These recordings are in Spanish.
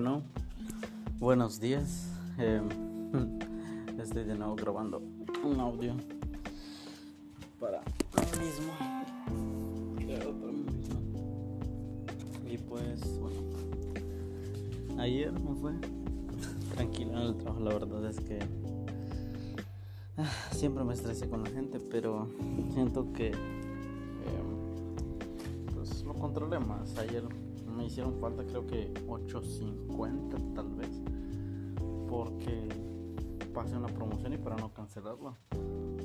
Bueno, buenos días. Eh, estoy de nuevo grabando un audio para mí mismo. Y pues, bueno, ayer me fue tranquilo en el trabajo. La verdad es que ah, siempre me estresé con la gente, pero siento que eh, pues lo controlé más. Ayer me hicieron falta creo que 8.50 tal vez porque pasé una promoción y para no cancelarla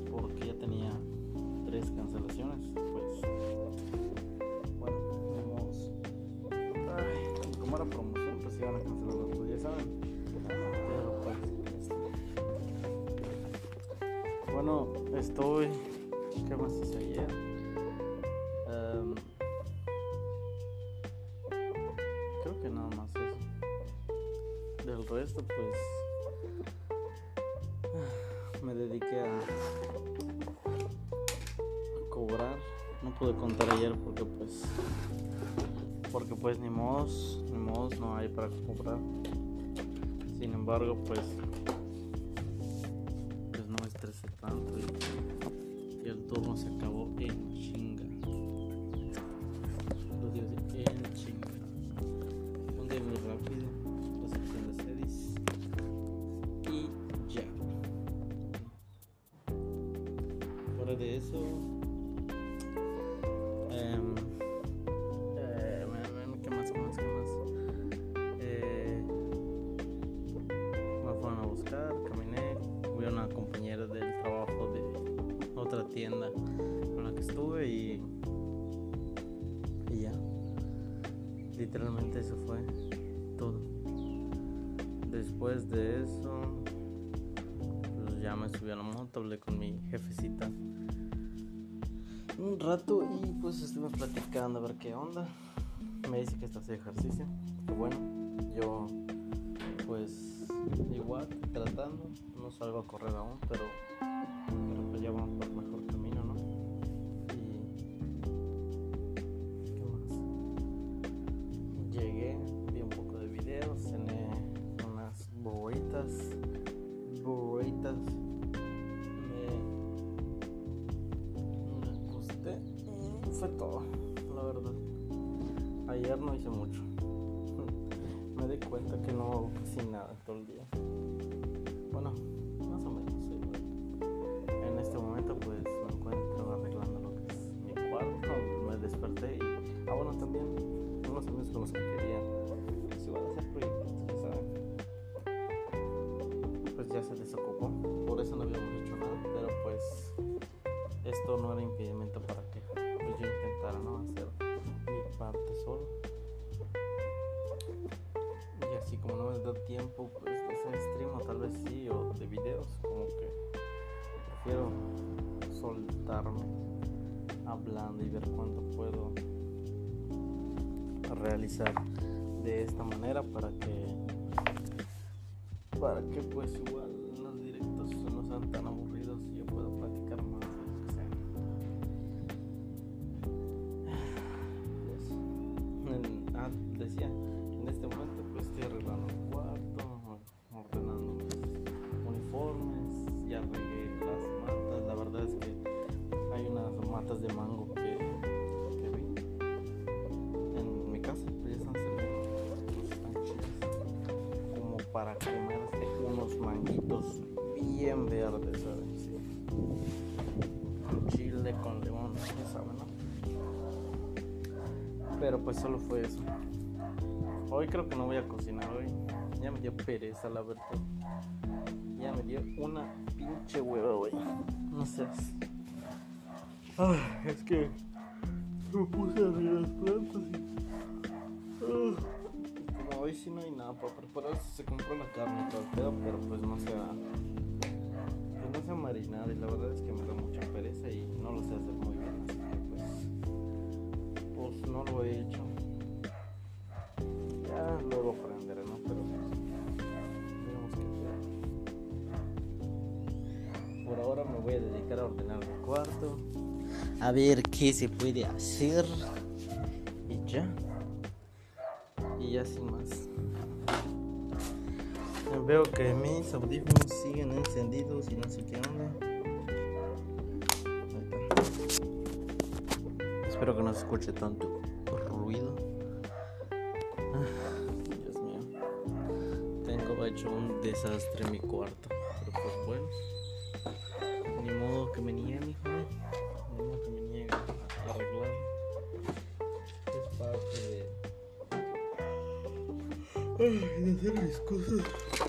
porque ya tenía tres cancelaciones pues bueno Ay, como era promoción pues iban a cancelar pues ya saben pero pues este. bueno estoy ¿qué más hice ayer? Para cobrar. Sin embargo, pues pues no me estresé tanto y, y el turno se acabó en chinga. Lo digo en chinga. Un día muy rápido, edis y ya. Fuera de eso, Literalmente eso fue todo. Después de eso, pues ya me subí a la moto, hablé con mi jefecita un rato y pues estuvimos platicando a ver qué onda. Me dice que está haciendo ejercicio. Bueno, yo pues igual tratando, no salgo a correr aún, pero, verdad. Ayer no hice mucho. Me di cuenta que no hago casi nada todo el día. Bueno, más o menos. sí. En este momento pues me encuentro arreglando lo que es mi cuarto. Me desperté y... Ah, bueno, también unos amigos con los que quería pues igual hacer proyectos, ya saben. Pues ya se desocupó. Por eso no habíamos hecho nada. Pero pues esto no era soltarme hablando y ver cuánto puedo realizar de esta manera para que para que pues igual bien verdes, ¿sabes? Sí. Con chile, con limón, ya saben, ¿no? Pero pues solo fue eso. Hoy creo que no voy a cocinar hoy. Ya me dio pereza la verdad. Ya me dio una pinche hueva hoy. No seas. Ay, es que me puse a regar las plantas y. Ah, hoy sí no hay nada para preparar, se compró la carne y todo el pedo, pero pues no se. Pues no se ha marinado y la verdad es que me da mucha pereza y no lo sé hacer muy bien, así que pues. Pues no lo he hecho. Ya luego aprenderé, ¿no? Pero pues. Por ahora me voy a dedicar a ordenar mi cuarto. A ver qué se puede hacer. Y ya. Ya sin más. Veo que mis audífonos siguen encendidos y no sé qué onda. Espero que no se escuche tanto ruido. Ah, Dios mío. Tengo hecho un desastre en mi cuarto. Ay, de hacer.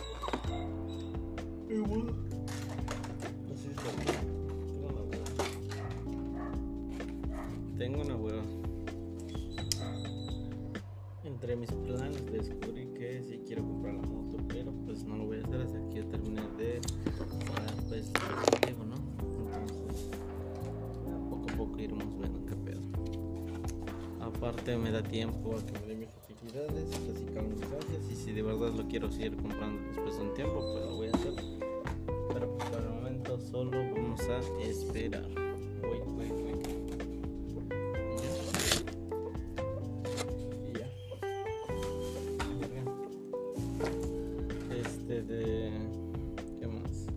Quiero seguir comprando después de un tiempo, pues lo voy a hacer. Pero pues, por el momento solo vamos a esperar. Voy, voy. Y ya. Este de. ¿Qué más?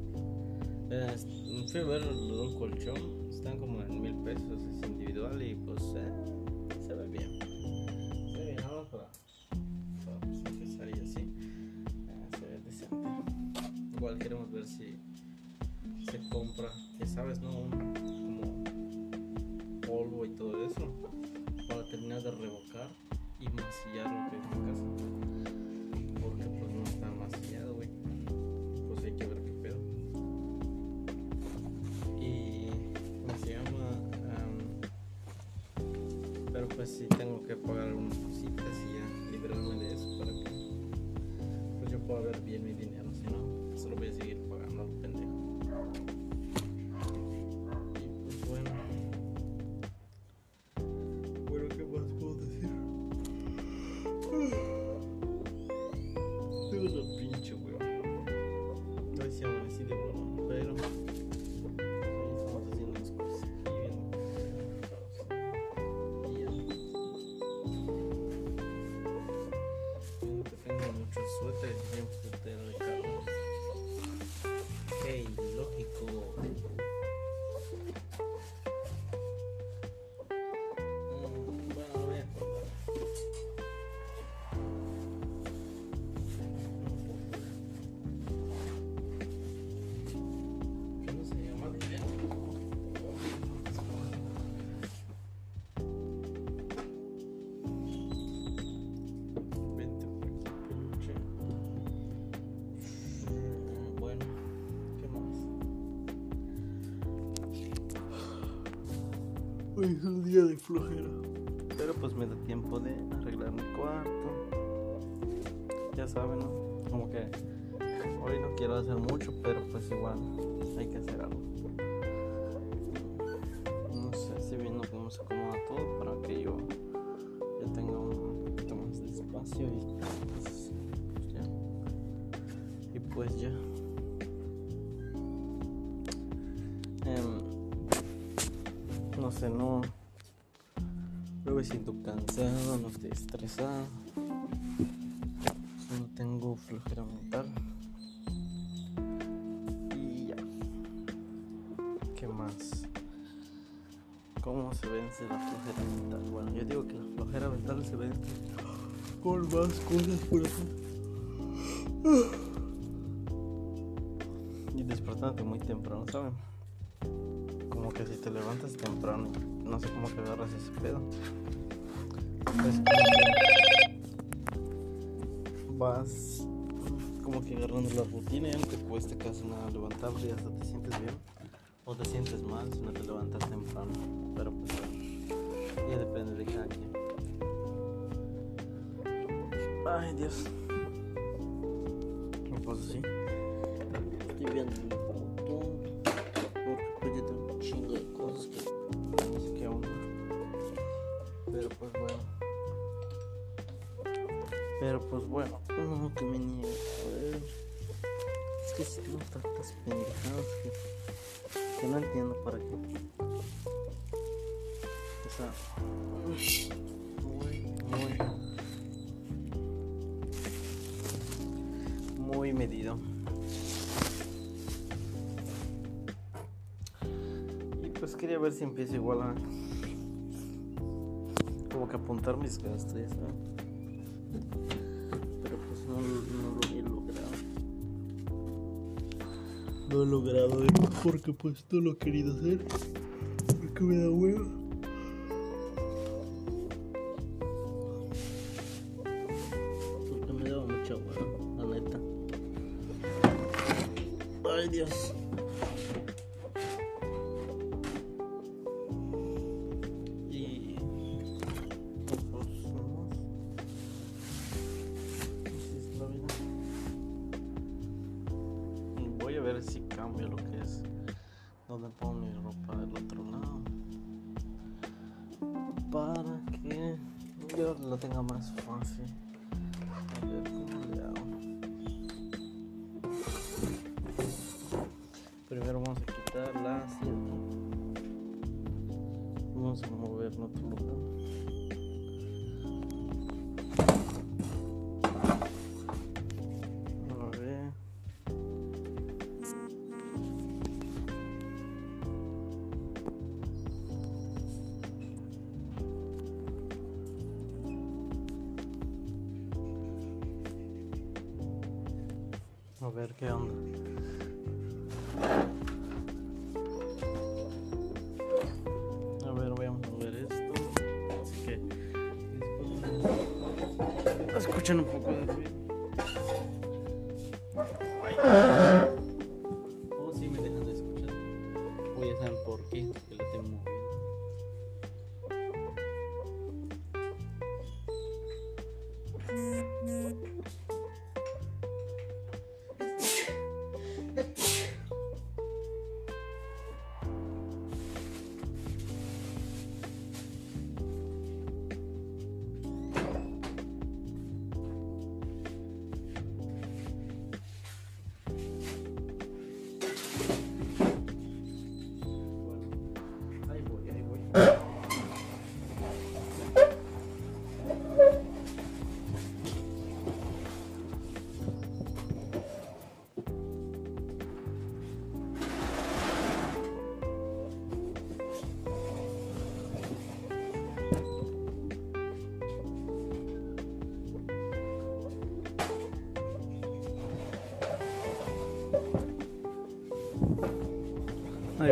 Eh, est- fui a ver un colchón. Están como en mil pesos. Es individual y pues si se compra, ya sabes, ¿no? Como polvo y todo eso. Para terminar de revocar y masillar lo que es mi casa. Porque pues no está masillado, güey. Pues hay que ver qué pedo. Y ¿cómo se llama? Am, pero pues sí tengo que pagar algunas cositas y ya librarme de eso para que pues yo pueda ver bien mi dinero, si no, solo voy a seguir es un día de flojera. Pero pues me da tiempo de arreglar mi cuarto. Ya saben, ¿no? Como que hoy no quiero hacer mucho, pero pues igual hay que hacer algo. Cansado, no estoy estresado. Solo tengo flojera mental. Y ya. ¿Qué más? ¿Cómo se vence la flojera mental? Bueno, yo digo que la flojera mental se vence con más cosas por hacer. Y despertándote muy temprano, ¿saben? Como que si te levantas temprano, no sé cómo que agarras ese pedo. Es como que vas como que agarrando la rutina y aunque cueste casi nada levantarte y hasta te sientes bien o te sientes mal si no te levantas temprano. Pero pues ya depende de cada quien. Ay Dios. Pero pues bueno, no que me. Joder. Es que si tengo tantas pendejadas que, que no entiendo para qué. O sea, muy, muy, muy medido. Y pues quería ver si empiezo igual a como que apuntar mis gastos, Pero No he logrado porque pues no lo he querido hacer. Porque me da hueva. Fácil. A ver cómo le hago. Primero vamos a quitar la asiento. Vamos a mover en otro lugar. Ver qué onda. A ver, voy a mover esto. Así que. Escuchan un poco de ruido.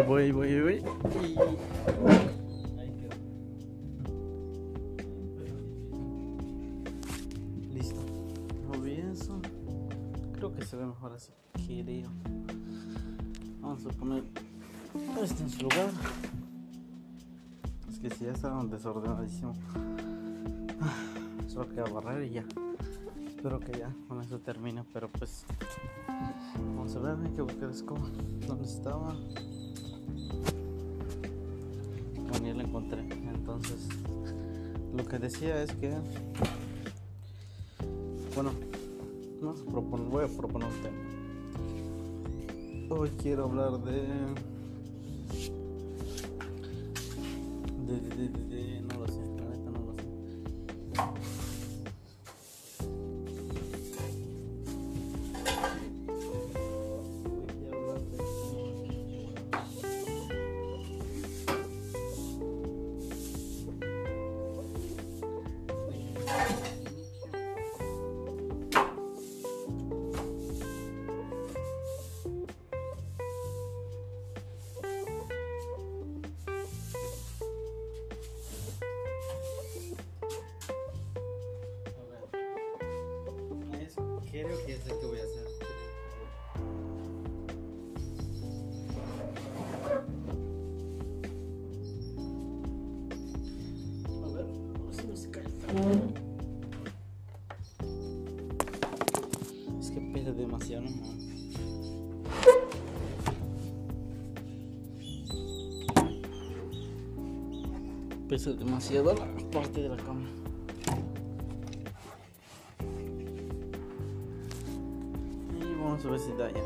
Voy, ahí voy. Ahí voy, ahí voy, Creo. Vamos a poner esto en su lugar. Es que si ya está desordenadísimo. Solo queda barrer y ya. Espero que ya con eso termine, pero pues vamos a ver, hay que buscar escoba. ¿Dónde estaba? Bueno, ya la encontré. Entonces, lo que decía es que, bueno, proponer, voy a proponer un tema. Hoy quiero hablar de, Creo que es lo que voy a hacer. A ver, a ver si cae. Es que pesa demasiado, ¿no? Pesa demasiado la parte de la cama. Da ya.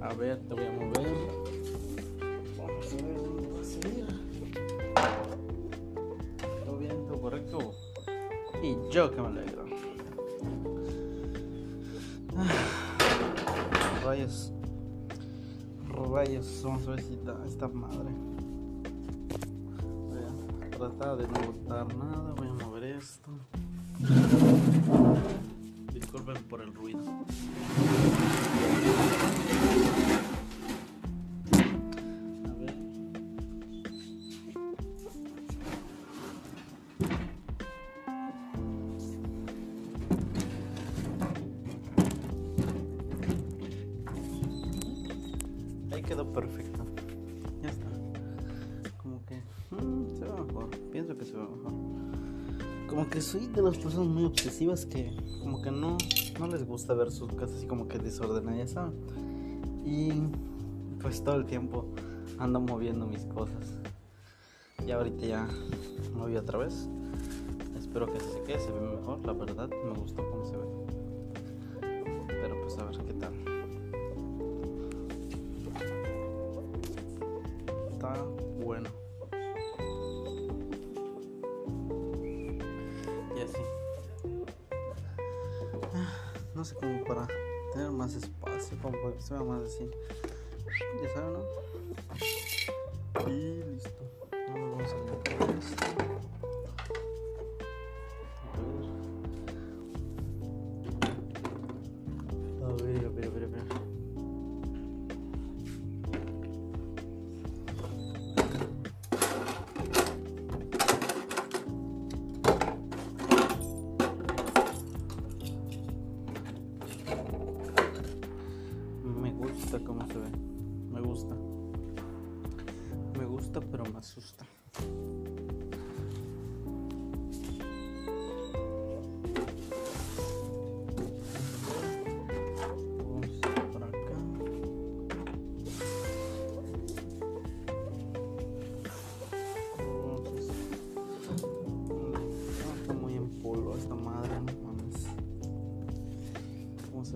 A ver, te voy a mover. Vamos a ver. ¿Todo bien? ¿Todo correcto? Y yo que me alegro. rayos. Rayos, vamos a esta madre. Voy a tratar de no botar nada, voy a mover esto. Disculpen por el ruido. Soy de las personas muy obsesivas que como que no, no les gusta ver su casa así como que desordenada, ya saben. Y pues todo el tiempo ando moviendo mis cosas. Y ahorita ya moví otra vez. Espero que se quede, se ve mejor, la verdad. Me gustó cómo se ve. Se vea más así. Ya saben, ¿no?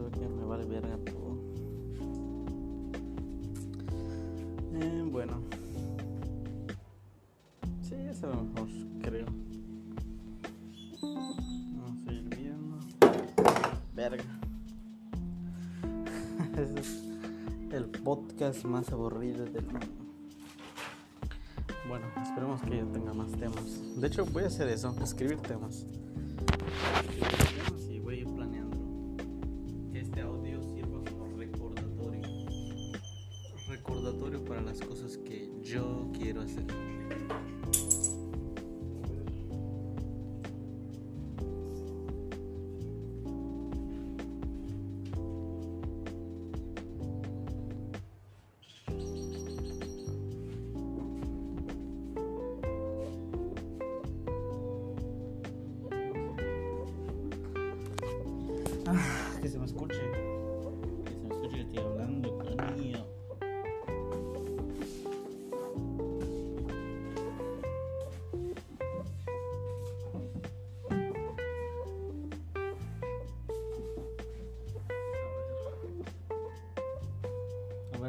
Me vale verga todo? bueno. Sí, se ve mejor, creo. Vamos a ir viendo. Verga. es el podcast más aburrido del mundo. Bueno, esperemos que yo tenga más temas. De hecho, voy a hacer eso, escribir temas. Yo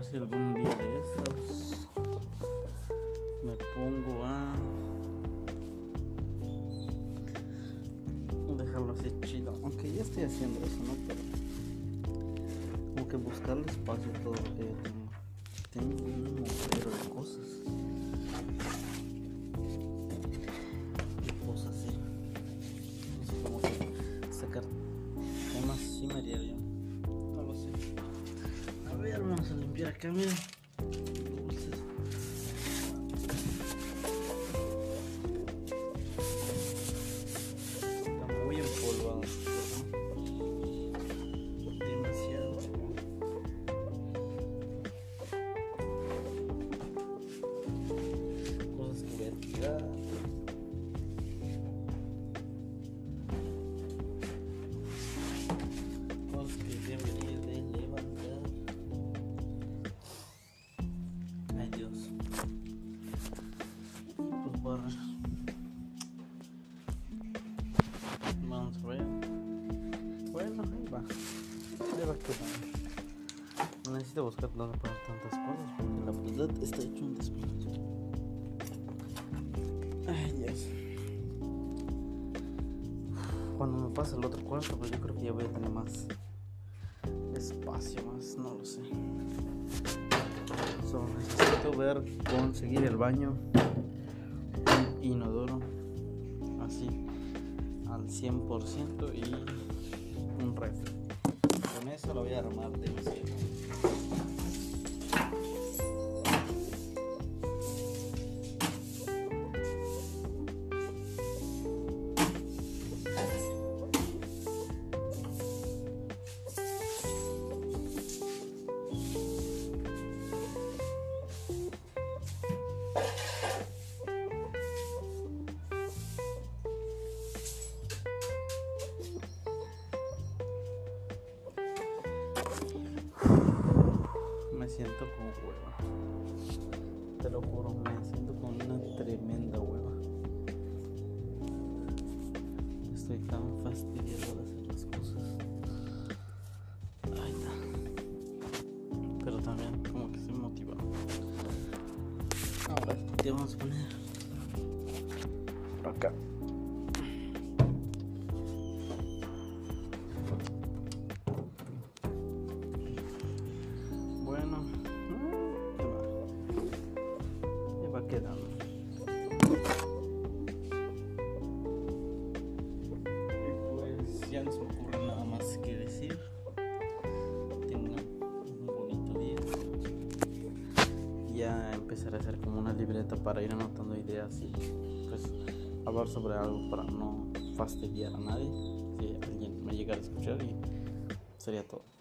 si algún día de estos me pongo a dejarlo así chido. Aunque ya estoy haciendo eso, ¿no? Pero como que buscarle espacio a todo lo que tengo. Un montón de cosas. Vamos Necesito buscar dónde poner tantas cosas porque la verdad está hecho un desmadre. Ay Dios. Cuando me pase el otro cuarto, pues yo creo que ya voy a tener más espacio, más no lo sé. So, necesito ver, conseguir el baño, un inodoro, así al 100% y un refri. Con eso lo voy a armar de ¿qué vamos a poner? Acá. Bueno, mm, va quedando. A hacer como una libreta para ir anotando ideas y pues hablar sobre algo para no fastidiar a nadie. Si alguien me llegara a escuchar y sería todo.